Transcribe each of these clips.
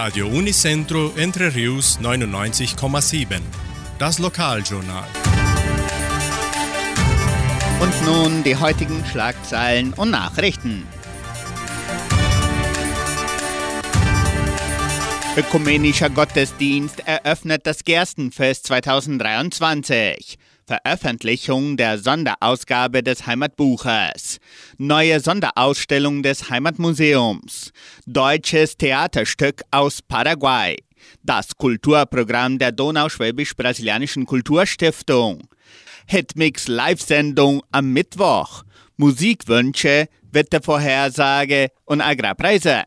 Radio Unicentro Entre Rius 99,7. Das Lokaljournal. Und nun die heutigen Schlagzeilen und Nachrichten. Ökumenischer Gottesdienst eröffnet das Gerstenfest 2023. Veröffentlichung der Sonderausgabe des Heimatbuches. Neue Sonderausstellung des Heimatmuseums. Deutsches Theaterstück aus Paraguay. Das Kulturprogramm der Donauschwäbisch-Brasilianischen Kulturstiftung. Hitmix Live-Sendung am Mittwoch. Musikwünsche, Wettervorhersage und Agrarpreise.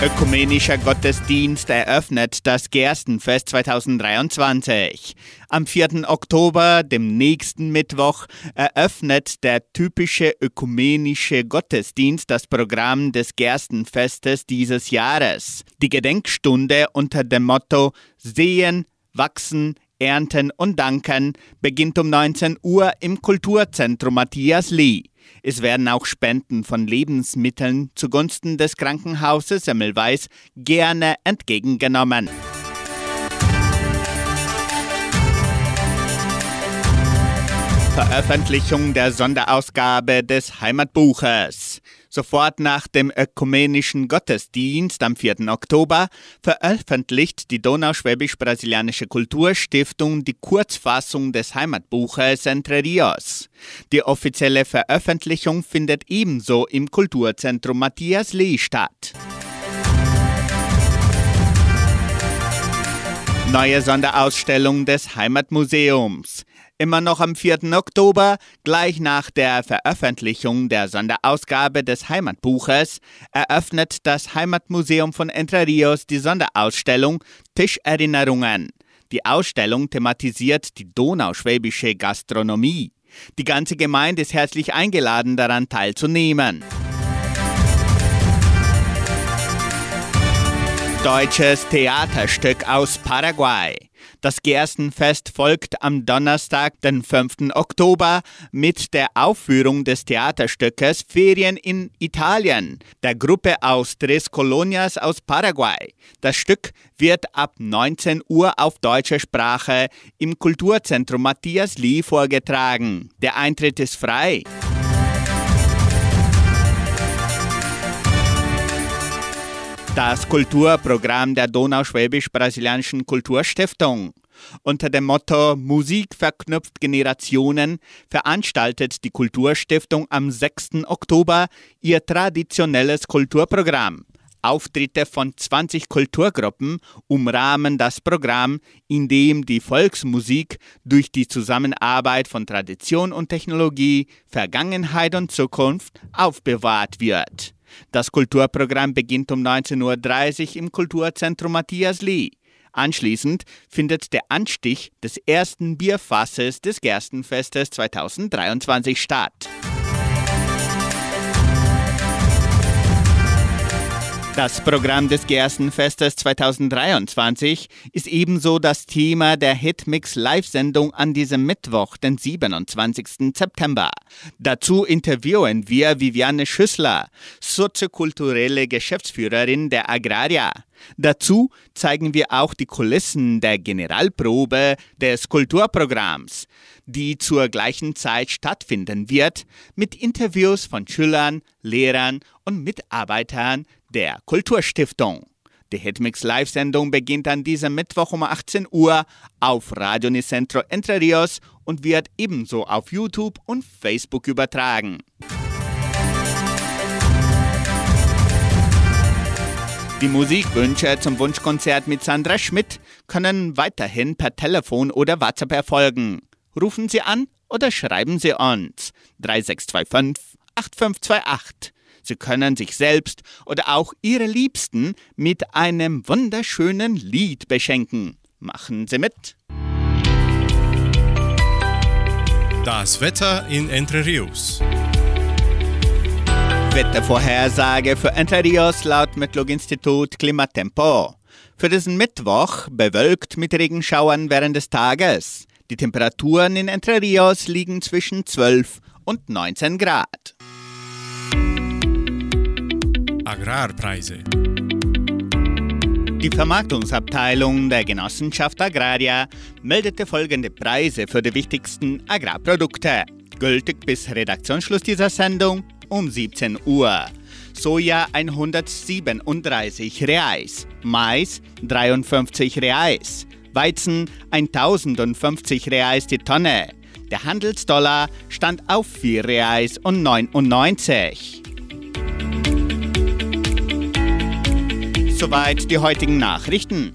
Ökumenischer Gottesdienst eröffnet das Gerstenfest 2023. Am 4. Oktober, dem nächsten Mittwoch, eröffnet der typische ökumenische Gottesdienst das Programm des Gerstenfestes dieses Jahres. Die Gedenkstunde unter dem Motto Sehen, Wachsen, Ernten und Danken beginnt um 19 Uhr im Kulturzentrum Matthias Lee. Es werden auch Spenden von Lebensmitteln zugunsten des Krankenhauses Semmelweis gerne entgegengenommen. Veröffentlichung der Sonderausgabe des Heimatbuches. Sofort nach dem ökumenischen Gottesdienst am 4. Oktober veröffentlicht die Donauschwäbisch-Brasilianische Kulturstiftung die Kurzfassung des Heimatbuches Entre Rios. Die offizielle Veröffentlichung findet ebenso im Kulturzentrum Matthias Lee statt. Neue Sonderausstellung des Heimatmuseums. Immer noch am 4. Oktober, gleich nach der Veröffentlichung der Sonderausgabe des Heimatbuches, eröffnet das Heimatmuseum von Entre Rios die Sonderausstellung Tischerinnerungen. Die Ausstellung thematisiert die donauschwäbische Gastronomie. Die ganze Gemeinde ist herzlich eingeladen, daran teilzunehmen. Deutsches Theaterstück aus Paraguay. Das Gerstenfest folgt am Donnerstag, den 5. Oktober, mit der Aufführung des Theaterstückes Ferien in Italien, der Gruppe aus Tres Colonias aus Paraguay. Das Stück wird ab 19 Uhr auf deutscher Sprache im Kulturzentrum Matthias Lee vorgetragen. Der Eintritt ist frei. Das Kulturprogramm der Donauschwäbisch-Brasilianischen Kulturstiftung. Unter dem Motto Musik verknüpft Generationen veranstaltet die Kulturstiftung am 6. Oktober ihr traditionelles Kulturprogramm. Auftritte von 20 Kulturgruppen umrahmen das Programm, in dem die Volksmusik durch die Zusammenarbeit von Tradition und Technologie, Vergangenheit und Zukunft aufbewahrt wird. Das Kulturprogramm beginnt um 19.30 Uhr im Kulturzentrum Matthias Lee. Anschließend findet der Anstich des ersten Bierfasses des Gerstenfestes 2023 statt. Das Programm des Gerstenfestes 2023 ist ebenso das Thema der Hitmix Live-Sendung an diesem Mittwoch, den 27. September. Dazu interviewen wir Viviane Schüssler, soziokulturelle Geschäftsführerin der Agraria. Dazu zeigen wir auch die Kulissen der Generalprobe des Kulturprogramms, die zur gleichen Zeit stattfinden wird, mit Interviews von Schülern, Lehrern und Mitarbeitern der Kulturstiftung. Die Hitmix Live-Sendung beginnt an diesem Mittwoch um 18 Uhr auf Radio Nicentro Entre Rios und wird ebenso auf YouTube und Facebook übertragen. Die Musikwünsche zum Wunschkonzert mit Sandra Schmidt können weiterhin per Telefon oder WhatsApp erfolgen. Rufen Sie an oder schreiben Sie uns 3625 8528. Sie können sich selbst oder auch Ihre Liebsten mit einem wunderschönen Lied beschenken. Machen Sie mit! Das Wetter in Entre Rios. Wettervorhersage für Entre Rios laut Metlog-Institut Klimatempo. Für diesen Mittwoch bewölkt mit Regenschauern während des Tages. Die Temperaturen in Entre Rios liegen zwischen 12 und 19 Grad. Agrarpreise. Die Vermarktungsabteilung der Genossenschaft Agraria meldete folgende Preise für die wichtigsten Agrarprodukte. Gültig bis Redaktionsschluss dieser Sendung um 17 Uhr. Soja 137 Reais, Mais 53 Reais, Weizen 1050 Reais die Tonne. Der Handelsdollar stand auf 4 Reais und 99. Soweit die heutigen Nachrichten.